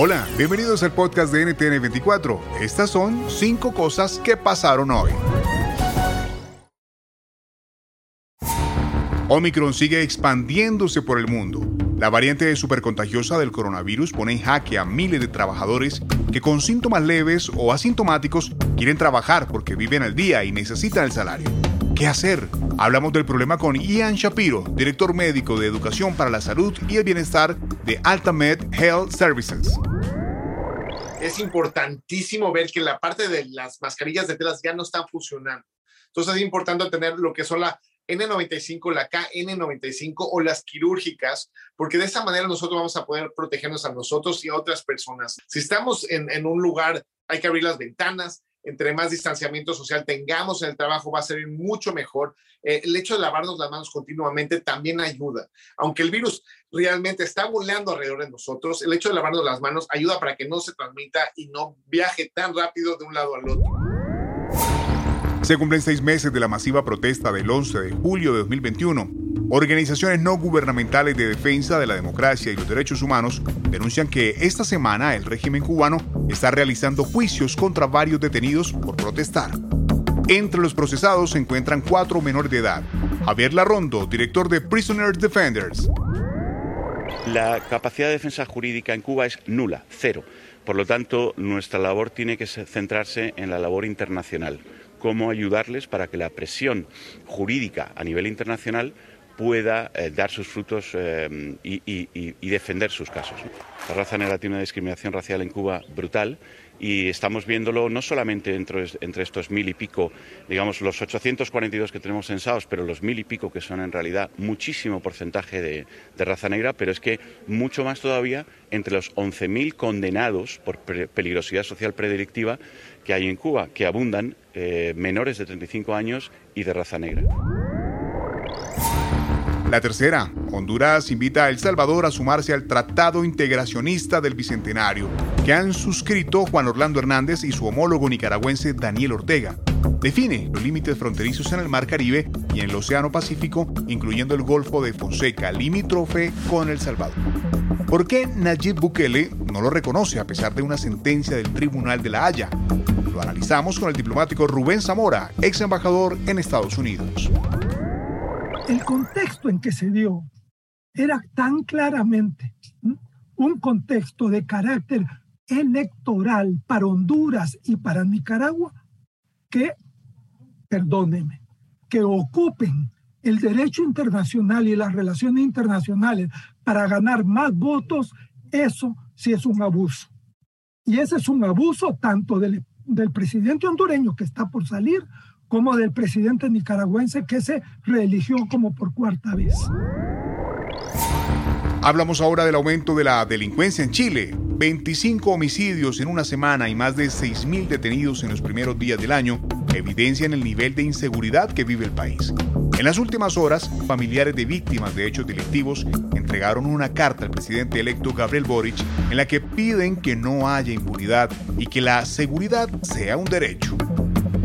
Hola, bienvenidos al podcast de NTN 24. Estas son cinco cosas que pasaron hoy. Omicron sigue expandiéndose por el mundo. La variante supercontagiosa del coronavirus pone en jaque a miles de trabajadores que con síntomas leves o asintomáticos quieren trabajar porque viven al día y necesitan el salario. ¿Qué hacer? Hablamos del problema con Ian Shapiro, director médico de Educación para la Salud y el Bienestar de Altamed Health Services. Es importantísimo ver que la parte de las mascarillas de telas ya no están funcionando. Entonces es importante tener lo que son la N95, la KN95 o las quirúrgicas, porque de esa manera nosotros vamos a poder protegernos a nosotros y a otras personas. Si estamos en, en un lugar, hay que abrir las ventanas, entre más distanciamiento social tengamos en el trabajo, va a ser mucho mejor. Eh, el hecho de lavarnos las manos continuamente también ayuda. Aunque el virus realmente está volando alrededor de nosotros, el hecho de lavarnos las manos ayuda para que no se transmita y no viaje tan rápido de un lado al otro. Se cumplen seis meses de la masiva protesta del 11 de julio de 2021. Organizaciones no gubernamentales de defensa de la democracia y los derechos humanos denuncian que esta semana el régimen cubano está realizando juicios contra varios detenidos por protestar. Entre los procesados se encuentran cuatro menores de edad. Javier Larrondo, director de Prisoners Defenders. La capacidad de defensa jurídica en Cuba es nula, cero. Por lo tanto, nuestra labor tiene que centrarse en la labor internacional cómo ayudarles para que la presión jurídica a nivel internacional pueda eh, dar sus frutos eh, y, defender sus casos. La raza negra tiene una discriminación racial en Cuba brutal y estamos viéndolo no solamente entre, estos mil y pico, digamos los 842 que tenemos censados, pero los mil y pico que son en realidad muchísimo porcentaje de, de raza negra, pero es que mucho más todavía entre los 11.000 condenados por peligrosidad social predelictiva que hay en Cuba, que abundan eh, menores de 35 años y de raza negra. La tercera, Honduras invita a El Salvador a sumarse al Tratado Integracionista del Bicentenario, que han suscrito Juan Orlando Hernández y su homólogo nicaragüense Daniel Ortega. Define los límites fronterizos en el Mar Caribe y en el Océano Pacífico, incluyendo el Golfo de Fonseca, limítrofe con El Salvador. ¿Por qué Nayib Bukele no lo reconoce a pesar de una sentencia del Tribunal de la Haya? Lo analizamos con el diplomático Rubén Zamora, ex embajador en Estados Unidos. El contexto en que se dio era tan claramente un contexto de carácter electoral para Honduras y para Nicaragua que, perdóneme, que ocupen el derecho internacional y las relaciones internacionales para ganar más votos, eso sí es un abuso. Y ese es un abuso tanto del, del presidente hondureño que está por salir como del presidente nicaragüense que se reeligió como por cuarta vez. Hablamos ahora del aumento de la delincuencia en Chile. 25 homicidios en una semana y más de 6.000 detenidos en los primeros días del año evidencian el nivel de inseguridad que vive el país. En las últimas horas, familiares de víctimas de hechos delictivos entregaron una carta al presidente electo Gabriel Boric en la que piden que no haya impunidad y que la seguridad sea un derecho.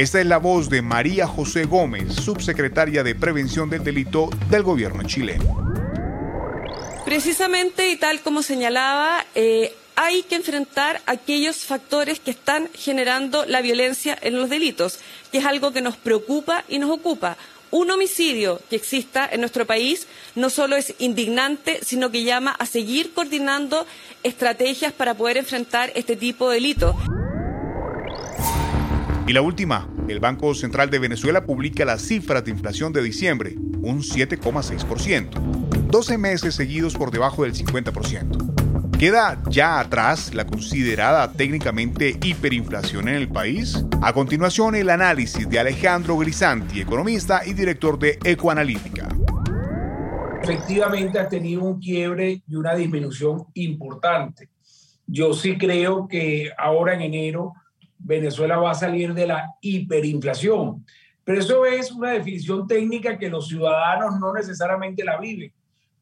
Esta es la voz de María José Gómez, subsecretaria de Prevención del Delito del gobierno chileno. Precisamente y tal como señalaba, eh, hay que enfrentar aquellos factores que están generando la violencia en los delitos, que es algo que nos preocupa y nos ocupa. un homicidio que exista en nuestro país no solo es indignante, sino que llama a seguir coordinando estrategias para poder enfrentar este tipo de delitos. Y la última, el Banco Central de Venezuela publica las cifras de inflación de diciembre, un 7,6%, 12 meses seguidos por debajo del 50%. ¿Queda ya atrás la considerada técnicamente hiperinflación en el país? A continuación, el análisis de Alejandro Grisanti, economista y director de Ecoanalítica. Efectivamente ha tenido un quiebre y una disminución importante. Yo sí creo que ahora en enero Venezuela va a salir de la hiperinflación. Pero eso es una definición técnica que los ciudadanos no necesariamente la viven.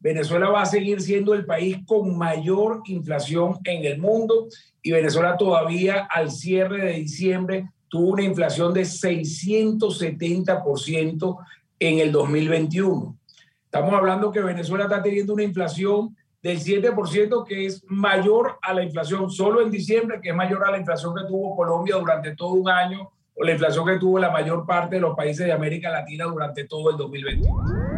Venezuela va a seguir siendo el país con mayor inflación en el mundo y Venezuela todavía al cierre de diciembre tuvo una inflación de 670% en el 2021. Estamos hablando que Venezuela está teniendo una inflación del 7%, que es mayor a la inflación solo en diciembre, que es mayor a la inflación que tuvo Colombia durante todo un año, o la inflación que tuvo la mayor parte de los países de América Latina durante todo el 2021.